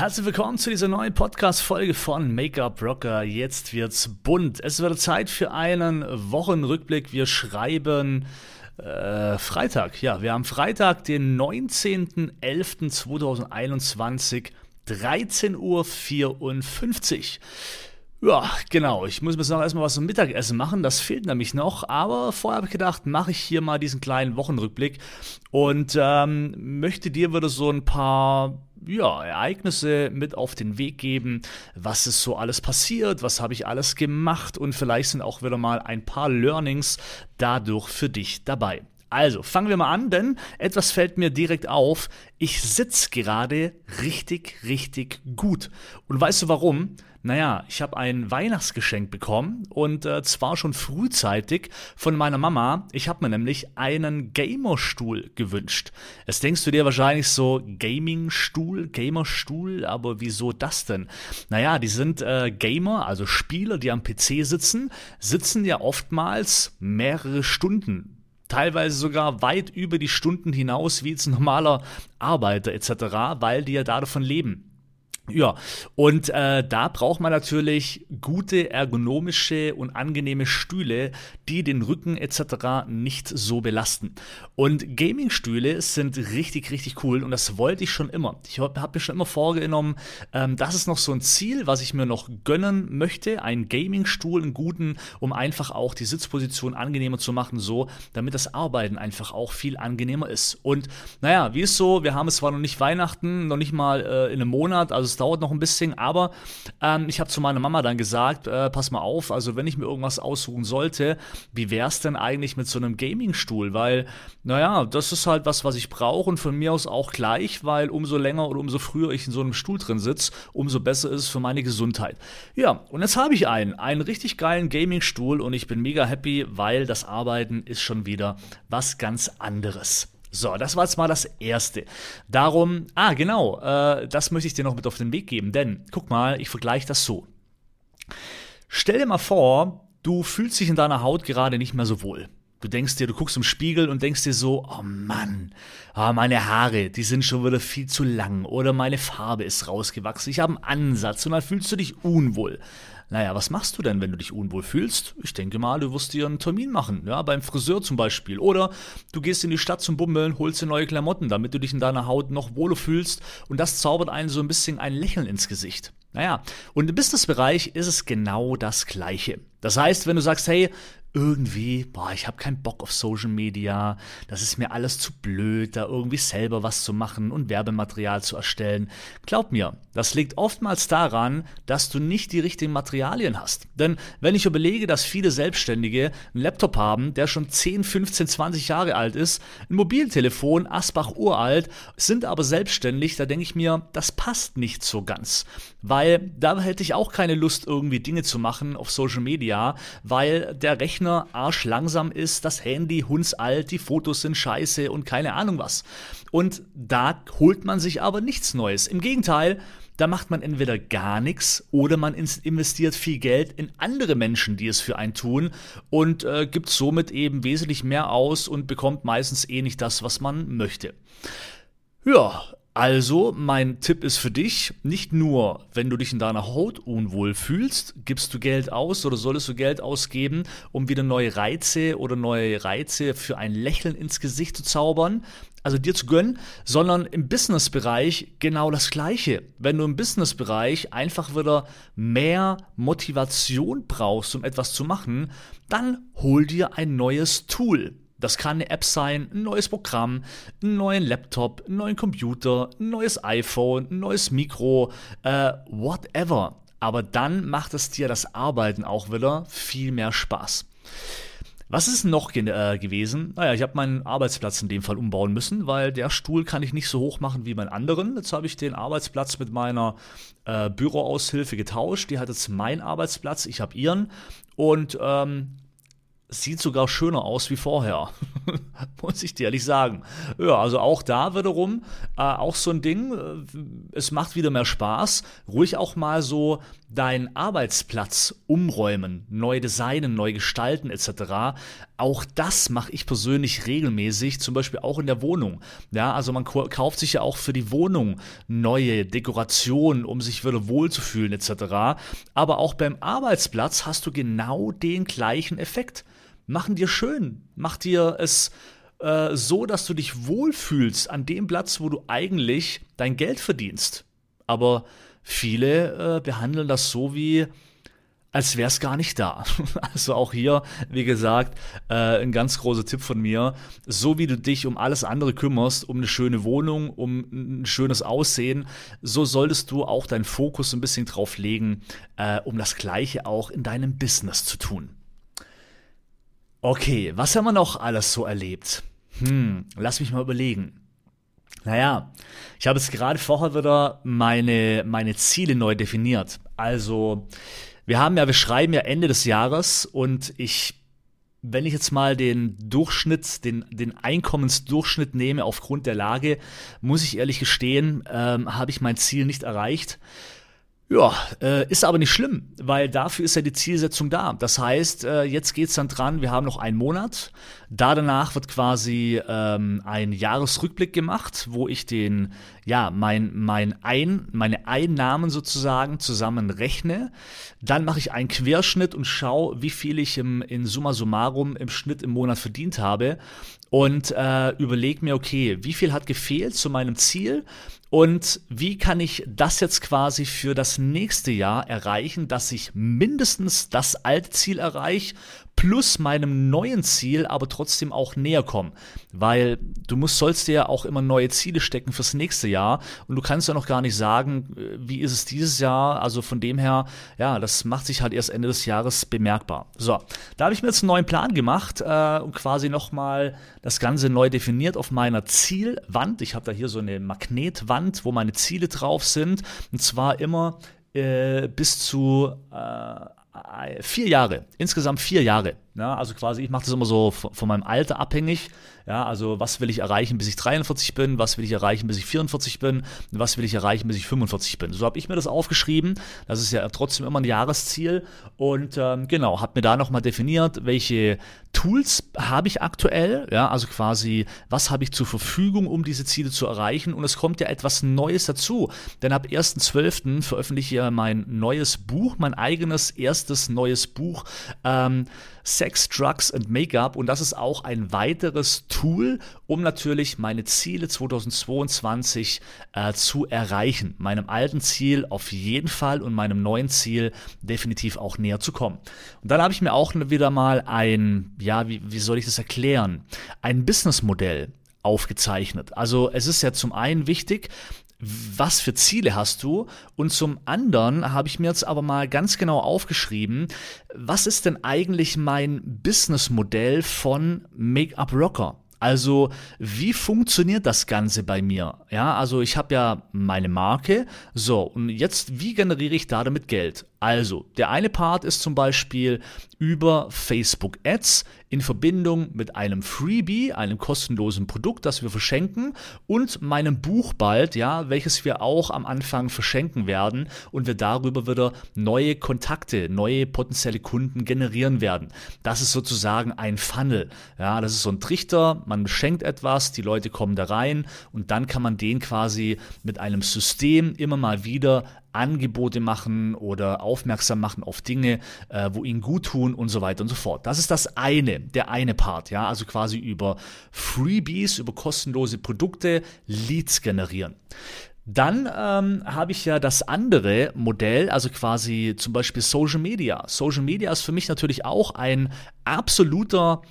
Herzlich willkommen zu dieser neuen Podcast-Folge von Make-up Rocker. Jetzt wird's bunt. Es wird Zeit für einen Wochenrückblick. Wir schreiben äh, Freitag. Ja, wir haben Freitag, den 19.11.2021, 13.54 Uhr. Ja, genau. Ich muss mir noch erstmal was zum Mittagessen machen. Das fehlt nämlich noch. Aber vorher habe ich gedacht, mache ich hier mal diesen kleinen Wochenrückblick und ähm, möchte dir wieder so ein paar ja, Ereignisse mit auf den Weg geben, was ist so alles passiert, was habe ich alles gemacht und vielleicht sind auch wieder mal ein paar Learnings dadurch für dich dabei. Also, fangen wir mal an, denn etwas fällt mir direkt auf. Ich sitze gerade richtig, richtig gut. Und weißt du warum? Naja, ich habe ein Weihnachtsgeschenk bekommen und äh, zwar schon frühzeitig von meiner Mama. Ich habe mir nämlich einen Gamerstuhl gewünscht. Jetzt denkst du dir wahrscheinlich so, Gamingstuhl, Gamerstuhl, aber wieso das denn? Naja, die sind äh, Gamer, also Spieler, die am PC sitzen, sitzen ja oftmals mehrere Stunden teilweise sogar weit über die Stunden hinaus wie jetzt ein normaler Arbeiter etc., weil die ja davon leben. Ja, und äh, da braucht man natürlich gute ergonomische und angenehme Stühle, die den Rücken etc. nicht so belasten. Und Gaming-Stühle sind richtig, richtig cool und das wollte ich schon immer. Ich habe hab mir schon immer vorgenommen, ähm, das ist noch so ein Ziel, was ich mir noch gönnen möchte, einen Gaming-Stuhl, einen guten, um einfach auch die Sitzposition angenehmer zu machen, so, damit das Arbeiten einfach auch viel angenehmer ist. Und naja, wie ist so, wir haben es zwar noch nicht Weihnachten, noch nicht mal äh, in einem Monat, also es dauert noch ein bisschen, aber ähm, ich habe zu meiner Mama dann gesagt, äh, pass mal auf, also wenn ich mir irgendwas aussuchen sollte, wie wäre es denn eigentlich mit so einem Gaming-Stuhl? Weil, naja, das ist halt was, was ich brauche und von mir aus auch gleich, weil umso länger oder umso früher ich in so einem Stuhl drin sitze, umso besser ist es für meine Gesundheit. Ja, und jetzt habe ich einen, einen richtig geilen Gaming-Stuhl und ich bin mega happy, weil das Arbeiten ist schon wieder was ganz anderes. So, das war jetzt mal das Erste. Darum, ah genau, äh, das möchte ich dir noch mit auf den Weg geben, denn guck mal, ich vergleiche das so. Stell dir mal vor, du fühlst dich in deiner Haut gerade nicht mehr so wohl. Du denkst dir, du guckst im Spiegel und denkst dir so, oh Mann, oh, meine Haare, die sind schon wieder viel zu lang oder meine Farbe ist rausgewachsen, ich habe einen Ansatz und dann fühlst du dich unwohl. Naja, was machst du denn, wenn du dich unwohl fühlst? Ich denke mal, du wirst dir einen Termin machen, ja, beim Friseur zum Beispiel. Oder du gehst in die Stadt zum Bummeln, holst dir neue Klamotten, damit du dich in deiner Haut noch wohler fühlst und das zaubert einen so ein bisschen ein Lächeln ins Gesicht. Naja, und im Businessbereich ist es genau das Gleiche. Das heißt, wenn du sagst, hey, irgendwie, boah, ich habe keinen Bock auf Social Media, das ist mir alles zu blöd, da irgendwie selber was zu machen und Werbematerial zu erstellen. Glaub mir, das liegt oftmals daran, dass du nicht die richtigen Materialien hast. Denn wenn ich überlege, dass viele Selbstständige einen Laptop haben, der schon 10, 15, 20 Jahre alt ist, ein Mobiltelefon, Asbach uralt, sind aber selbstständig, da denke ich mir, das passt nicht so ganz. Weil da hätte ich auch keine Lust, irgendwie Dinge zu machen auf Social Media, weil der Rechner Rechner arschlangsam ist, das Handy hundsalt, die Fotos sind scheiße und keine Ahnung was. Und da holt man sich aber nichts Neues. Im Gegenteil, da macht man entweder gar nichts oder man investiert viel Geld in andere Menschen, die es für einen tun und äh, gibt somit eben wesentlich mehr aus und bekommt meistens eh nicht das, was man möchte. Ja, also, mein Tipp ist für dich, nicht nur, wenn du dich in deiner Haut unwohl fühlst, gibst du Geld aus oder solltest du Geld ausgeben, um wieder neue Reize oder neue Reize für ein Lächeln ins Gesicht zu zaubern, also dir zu gönnen, sondern im Businessbereich genau das Gleiche. Wenn du im Businessbereich einfach wieder mehr Motivation brauchst, um etwas zu machen, dann hol dir ein neues Tool. Das kann eine App sein, ein neues Programm, einen neuen Laptop, einen neuen Computer, ein neues iPhone, ein neues Mikro, äh, whatever. Aber dann macht es dir das Arbeiten auch wieder viel mehr Spaß. Was ist noch ge äh, gewesen? Naja, ich habe meinen Arbeitsplatz in dem Fall umbauen müssen, weil der Stuhl kann ich nicht so hoch machen wie meinen anderen. Jetzt habe ich den Arbeitsplatz mit meiner äh, Büroaushilfe getauscht. Die hat jetzt meinen Arbeitsplatz, ich habe ihren. Und ähm, sieht sogar schöner aus wie vorher. Muss ich dir ehrlich sagen. Ja, also auch da wiederum, äh, auch so ein Ding, äh, es macht wieder mehr Spaß. Ruhig auch mal so deinen Arbeitsplatz umräumen, neu designen, neu gestalten etc. Auch das mache ich persönlich regelmäßig, zum Beispiel auch in der Wohnung. Ja, also man kauft sich ja auch für die Wohnung neue Dekorationen, um sich wieder wohlzufühlen etc. Aber auch beim Arbeitsplatz hast du genau den gleichen Effekt machen dir schön, mach dir es äh, so, dass du dich wohlfühlst an dem Platz, wo du eigentlich dein Geld verdienst. Aber viele äh, behandeln das so wie, als wäre es gar nicht da. Also auch hier, wie gesagt, äh, ein ganz großer Tipp von mir. So wie du dich um alles andere kümmerst, um eine schöne Wohnung, um ein schönes Aussehen, so solltest du auch deinen Fokus ein bisschen drauf legen, äh, um das Gleiche auch in deinem Business zu tun. Okay, was haben wir noch alles so erlebt? Hm, lass mich mal überlegen. Naja, ich habe jetzt gerade vorher wieder meine, meine Ziele neu definiert. Also, wir haben ja, wir schreiben ja Ende des Jahres und ich, wenn ich jetzt mal den Durchschnitt, den, den Einkommensdurchschnitt nehme aufgrund der Lage, muss ich ehrlich gestehen, ähm, habe ich mein Ziel nicht erreicht. Ja, äh, ist aber nicht schlimm, weil dafür ist ja die Zielsetzung da. Das heißt, äh, jetzt geht's dann dran, wir haben noch einen Monat. Da danach wird quasi ähm, ein Jahresrückblick gemacht, wo ich den, ja, mein, mein ein, meine Einnahmen sozusagen zusammenrechne. Dann mache ich einen Querschnitt und schaue, wie viel ich im, in Summa summarum im Schnitt im Monat verdient habe und äh, überlege mir, okay, wie viel hat gefehlt zu meinem Ziel und wie kann ich das jetzt quasi für das nächste Jahr erreichen, dass ich mindestens das alte Ziel erreiche, plus meinem neuen Ziel, aber trotzdem auch näher kommen. Weil du musst, sollst dir ja auch immer neue Ziele stecken fürs nächste Jahr und du kannst ja noch gar nicht sagen, äh, wie ist es dieses Jahr. Also von dem her, ja, das macht sich halt erst Ende des Jahres bemerkbar. So, da habe ich mir jetzt einen neuen Plan gemacht äh, und quasi nochmal das Ganze neu definiert auf meiner Zielwand. Ich habe da hier so eine Magnetwand, wo meine Ziele drauf sind. Und zwar immer äh, bis zu äh, vier Jahre, insgesamt vier Jahre. Ja, also quasi, ich mache das immer so von, von, meinem Alter abhängig. Ja, also was will ich erreichen, bis ich 43 bin, was will ich erreichen, bis ich 44 bin, was will ich erreichen, bis ich 45 bin. So habe ich mir das aufgeschrieben. Das ist ja trotzdem immer ein Jahresziel. Und ähm, genau, habe mir da nochmal definiert, welche Tools habe ich aktuell. Ja, also quasi, was habe ich zur Verfügung, um diese Ziele zu erreichen. Und es kommt ja etwas Neues dazu. Denn ab 1.12. veröffentliche ich ja mein neues Buch, mein eigenes erstes neues Buch. Ähm, Sex, Drugs and Make-up und das ist auch ein weiteres Tool, um natürlich meine Ziele 2022 äh, zu erreichen. Meinem alten Ziel auf jeden Fall und meinem neuen Ziel definitiv auch näher zu kommen. Und dann habe ich mir auch wieder mal ein, ja, wie, wie soll ich das erklären? Ein Businessmodell aufgezeichnet. Also es ist ja zum einen wichtig, was für Ziele hast du? Und zum anderen habe ich mir jetzt aber mal ganz genau aufgeschrieben, was ist denn eigentlich mein Businessmodell von Make-up Rocker? Also, wie funktioniert das Ganze bei mir? Ja, also ich habe ja meine Marke. So, und jetzt, wie generiere ich da damit Geld? Also, der eine Part ist zum Beispiel über Facebook Ads in Verbindung mit einem Freebie, einem kostenlosen Produkt, das wir verschenken und meinem Buch bald, ja, welches wir auch am Anfang verschenken werden und wir darüber wieder neue Kontakte, neue potenzielle Kunden generieren werden. Das ist sozusagen ein Funnel. Ja, das ist so ein Trichter, man schenkt etwas, die Leute kommen da rein und dann kann man den quasi mit einem System immer mal wieder Angebote machen oder aufmerksam machen auf Dinge, äh, wo ihnen gut tun und so weiter und so fort. Das ist das eine, der eine Part, ja, also quasi über Freebies, über kostenlose Produkte Leads generieren. Dann ähm, habe ich ja das andere Modell, also quasi zum Beispiel Social Media. Social Media ist für mich natürlich auch ein absoluter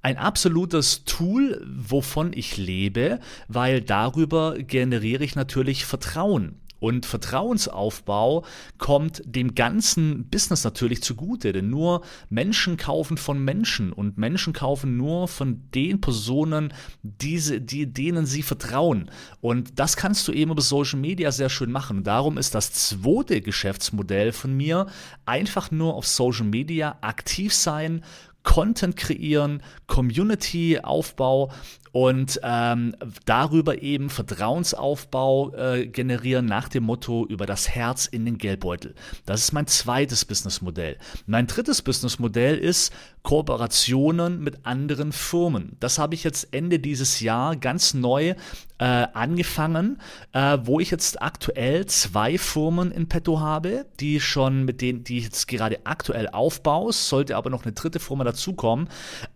ein absolutes Tool, wovon ich lebe, weil darüber generiere ich natürlich Vertrauen. Und Vertrauensaufbau kommt dem ganzen Business natürlich zugute, denn nur Menschen kaufen von Menschen und Menschen kaufen nur von den Personen, diese, die, denen sie vertrauen. Und das kannst du eben über Social Media sehr schön machen. Darum ist das zweite Geschäftsmodell von mir einfach nur auf Social Media aktiv sein, Content kreieren, Community-Aufbau und ähm, darüber eben Vertrauensaufbau äh, generieren nach dem Motto über das Herz in den Geldbeutel. Das ist mein zweites Businessmodell. Mein drittes Businessmodell ist Kooperationen mit anderen Firmen. Das habe ich jetzt Ende dieses Jahr ganz neu äh, angefangen, äh, wo ich jetzt aktuell zwei Firmen in petto habe, die schon mit denen, die ich jetzt gerade aktuell aufbaue, sollte aber noch eine dritte Firma dazukommen,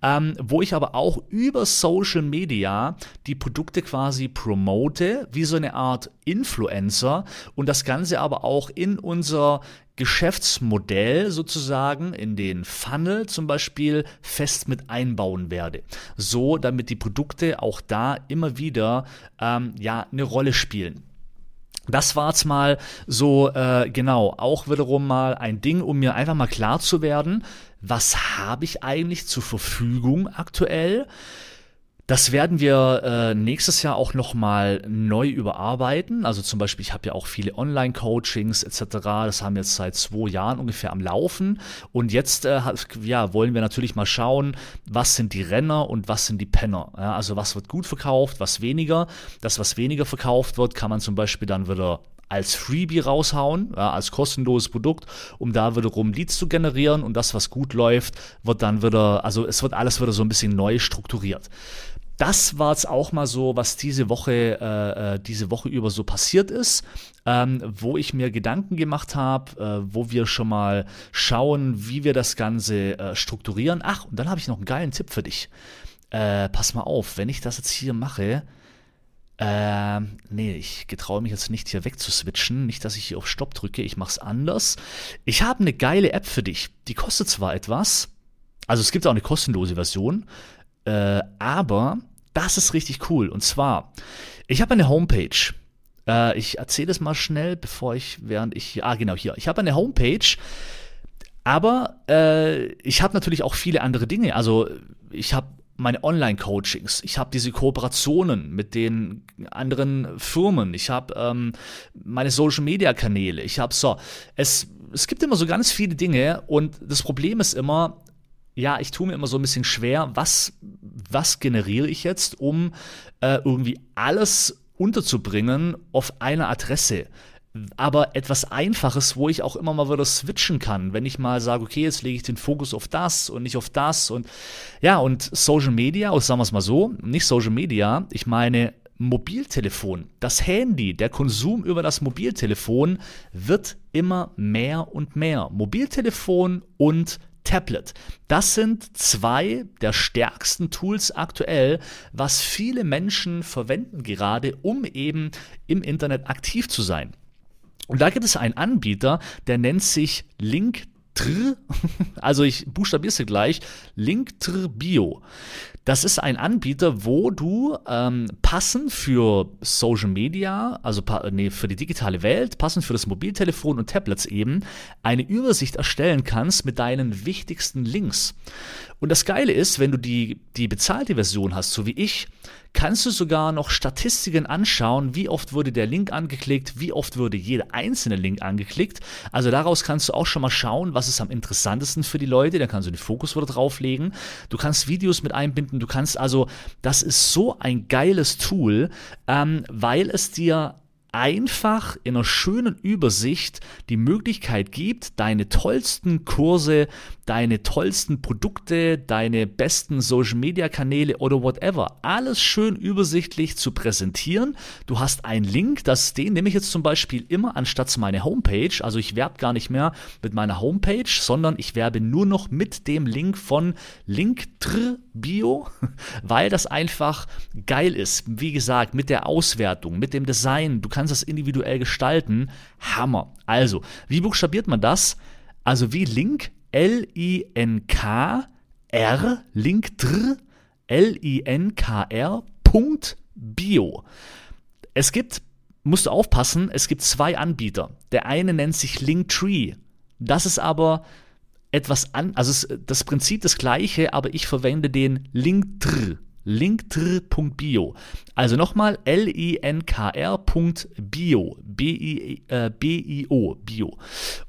ähm, wo ich aber auch über Social Media die Produkte quasi promote, wie so eine Art Influencer und das Ganze aber auch in unser Geschäftsmodell sozusagen in den Funnel zum Beispiel fest mit einbauen werde. So, damit die Produkte auch da immer wieder ähm, ja eine Rolle spielen. Das war jetzt mal so, äh, genau, auch wiederum mal ein Ding, um mir einfach mal klar zu werden, was habe ich eigentlich zur Verfügung aktuell? Das werden wir äh, nächstes Jahr auch nochmal neu überarbeiten. Also zum Beispiel, ich habe ja auch viele Online-Coachings etc. Das haben wir jetzt seit zwei Jahren ungefähr am Laufen. Und jetzt äh, ja, wollen wir natürlich mal schauen, was sind die Renner und was sind die Penner. Ja, also was wird gut verkauft, was weniger. Das, was weniger verkauft wird, kann man zum Beispiel dann wieder als Freebie raushauen, ja, als kostenloses Produkt, um da wiederum Leads zu generieren und das, was gut läuft, wird dann wieder, also es wird alles wieder so ein bisschen neu strukturiert das war es auch mal so, was diese Woche, äh, äh, diese Woche über so passiert ist, ähm, wo ich mir Gedanken gemacht habe, äh, wo wir schon mal schauen, wie wir das Ganze äh, strukturieren. Ach, und dann habe ich noch einen geilen Tipp für dich. Äh, pass mal auf, wenn ich das jetzt hier mache, äh, nee, ich getraue mich jetzt nicht hier wegzuswitchen. Nicht, dass ich hier auf Stopp drücke. Ich mache es anders. Ich habe eine geile App für dich. Die kostet zwar etwas. Also es gibt auch eine kostenlose Version. Äh, aber das ist richtig cool. Und zwar, ich habe eine Homepage. Äh, ich erzähle es mal schnell, bevor ich, während ich, ah genau hier, ich habe eine Homepage, aber äh, ich habe natürlich auch viele andere Dinge. Also ich habe meine Online-Coachings, ich habe diese Kooperationen mit den anderen Firmen, ich habe ähm, meine Social-Media-Kanäle, ich habe so, es, es gibt immer so ganz viele Dinge und das Problem ist immer, ja, ich tue mir immer so ein bisschen schwer, was, was generiere ich jetzt, um äh, irgendwie alles unterzubringen auf einer Adresse. Aber etwas Einfaches, wo ich auch immer mal wieder switchen kann, wenn ich mal sage, okay, jetzt lege ich den Fokus auf das und nicht auf das. Und ja, und Social Media, oder sagen wir es mal so, nicht Social Media, ich meine Mobiltelefon, das Handy, der Konsum über das Mobiltelefon wird immer mehr und mehr. Mobiltelefon und Tablet. Das sind zwei der stärksten Tools aktuell, was viele Menschen verwenden gerade, um eben im Internet aktiv zu sein. Und da gibt es einen Anbieter, der nennt sich Linktr, also ich buchstabiere es gleich, Linktr Bio. Das ist ein Anbieter, wo du ähm, passend für Social Media, also nee, für die digitale Welt, passend für das Mobiltelefon und Tablets eben, eine Übersicht erstellen kannst mit deinen wichtigsten Links. Und das Geile ist, wenn du die, die bezahlte Version hast, so wie ich, kannst du sogar noch Statistiken anschauen, wie oft wurde der Link angeklickt, wie oft wurde jeder einzelne Link angeklickt. Also daraus kannst du auch schon mal schauen, was ist am interessantesten für die Leute, da kannst du den Fokus wieder drauflegen. Du kannst Videos mit einbinden, du kannst also, das ist so ein geiles Tool, ähm, weil es dir einfach in einer schönen Übersicht die Möglichkeit gibt, deine tollsten Kurse, deine tollsten Produkte, deine besten Social-Media-Kanäle oder whatever, alles schön übersichtlich zu präsentieren. Du hast einen Link, das, den nehme ich jetzt zum Beispiel immer anstatt meine Homepage. Also ich werbe gar nicht mehr mit meiner Homepage, sondern ich werbe nur noch mit dem Link von Linktr Bio, weil das einfach geil ist. Wie gesagt, mit der Auswertung, mit dem Design, du kannst das individuell gestalten. Hammer. Also, wie buchstabiert man das? Also wie Link, L-I-N-K, R, Linktr, L-I-N-K-R, Punkt Bio. Es gibt, musst du aufpassen, es gibt zwei Anbieter. Der eine nennt sich Linktree. Das ist aber etwas an, also das Prinzip das gleiche, aber ich verwende den Linktr. Linktr.bio. Also nochmal L-I-N-K-R.bio. B-I-O. Bio.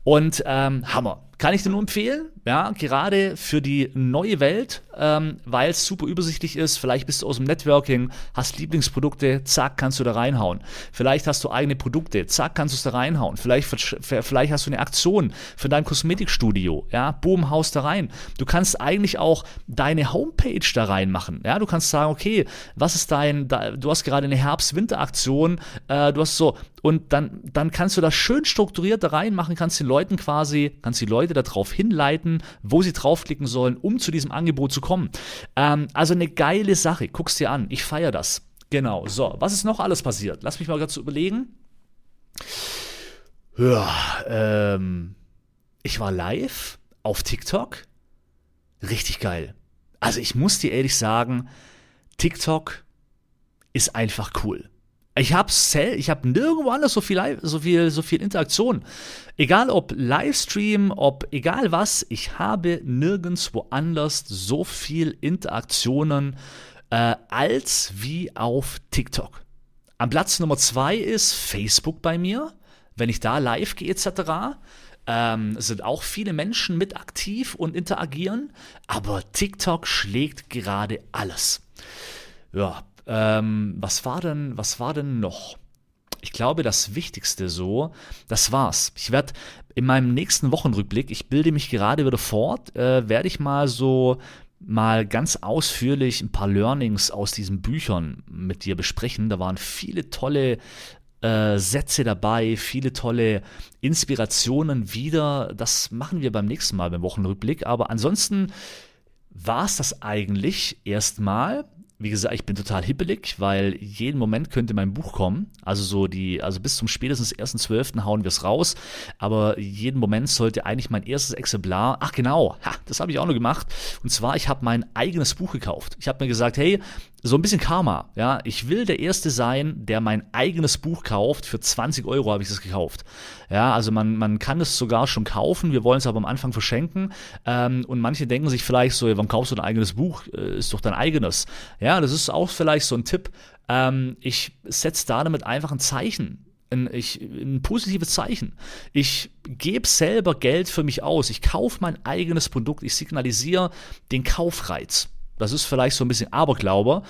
Und ähm, Hammer. Kann ich dir nur empfehlen, ja, gerade für die neue Welt, ähm, weil es super übersichtlich ist. Vielleicht bist du aus dem Networking, hast Lieblingsprodukte, zack, kannst du da reinhauen. Vielleicht hast du eigene Produkte, zack, kannst du es da reinhauen. Vielleicht, vielleicht hast du eine Aktion für dein Kosmetikstudio, ja, boom, haus da rein. Du kannst eigentlich auch deine Homepage da reinmachen, ja, du kannst sagen, okay, was ist dein, du hast gerade eine Herbst-Winter-Aktion, äh, du hast so, und dann, dann kannst du das schön strukturiert da reinmachen, kannst den Leuten quasi, kannst die Leute darauf hinleiten, wo sie draufklicken sollen, um zu diesem Angebot zu kommen. Ähm, also eine geile Sache. Guck's dir an. Ich feiere das. Genau. So, was ist noch alles passiert? Lass mich mal dazu überlegen. Ja, ähm, ich war live auf TikTok. Richtig geil. Also ich muss dir ehrlich sagen, TikTok ist einfach cool. Ich habe ich habe nirgendwo anders so viel, so viel, so viel Interaktion. Egal ob Livestream, ob egal was, ich habe nirgendwo anders so viel Interaktionen äh, als wie auf TikTok. Am Platz Nummer zwei ist Facebook bei mir. Wenn ich da live gehe etc., ähm, sind auch viele Menschen mit aktiv und interagieren, aber TikTok schlägt gerade alles. Ja, ähm, was war denn, was war denn noch? Ich glaube, das Wichtigste so, das war's. Ich werde in meinem nächsten Wochenrückblick, ich bilde mich gerade wieder fort, äh, werde ich mal so mal ganz ausführlich ein paar Learnings aus diesen Büchern mit dir besprechen. Da waren viele tolle äh, Sätze dabei, viele tolle Inspirationen wieder. Das machen wir beim nächsten Mal beim Wochenrückblick. Aber ansonsten war es das eigentlich erstmal. Wie gesagt, ich bin total hippelig, weil jeden Moment könnte mein Buch kommen. Also so die, also bis zum spätestens 1.12. hauen wir es raus. Aber jeden Moment sollte eigentlich mein erstes Exemplar. Ach genau, ha, das habe ich auch noch gemacht. Und zwar, ich habe mein eigenes Buch gekauft. Ich habe mir gesagt, hey, so ein bisschen Karma. Ja, ich will der Erste sein, der mein eigenes Buch kauft. Für 20 Euro habe ich es gekauft. Ja, also man, man kann es sogar schon kaufen. Wir wollen es aber am Anfang verschenken. Ähm, und manche denken sich vielleicht so, warum kaufst du dein eigenes Buch? Äh, ist doch dein eigenes. Ja, das ist auch vielleicht so ein Tipp. Ähm, ich setze da damit einfach ein Zeichen. Ein, ich, ein positives Zeichen. Ich gebe selber Geld für mich aus. Ich kaufe mein eigenes Produkt. Ich signalisiere den Kaufreiz. Das ist vielleicht so ein bisschen Aberglaube,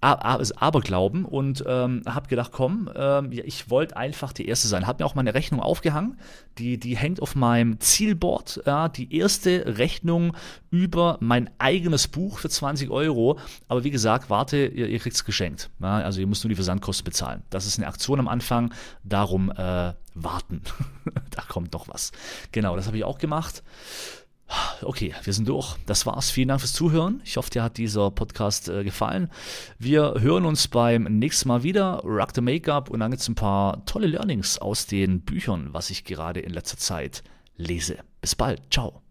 Aberglauben und ähm, habe gedacht, komm, ähm, ich wollte einfach die Erste sein. Habe mir auch meine Rechnung aufgehangen, die, die hängt auf meinem Zielboard, ja, die erste Rechnung über mein eigenes Buch für 20 Euro. Aber wie gesagt, warte, ihr, ihr kriegt es geschenkt. Ja, also ihr müsst nur die Versandkosten bezahlen. Das ist eine Aktion am Anfang, darum äh, warten. da kommt noch was. Genau, das habe ich auch gemacht. Okay, wir sind durch. Das war's. Vielen Dank fürs Zuhören. Ich hoffe, dir hat dieser Podcast äh, gefallen. Wir hören uns beim nächsten Mal wieder. Rock the Make-up und dann gibt's ein paar tolle Learnings aus den Büchern, was ich gerade in letzter Zeit lese. Bis bald. Ciao.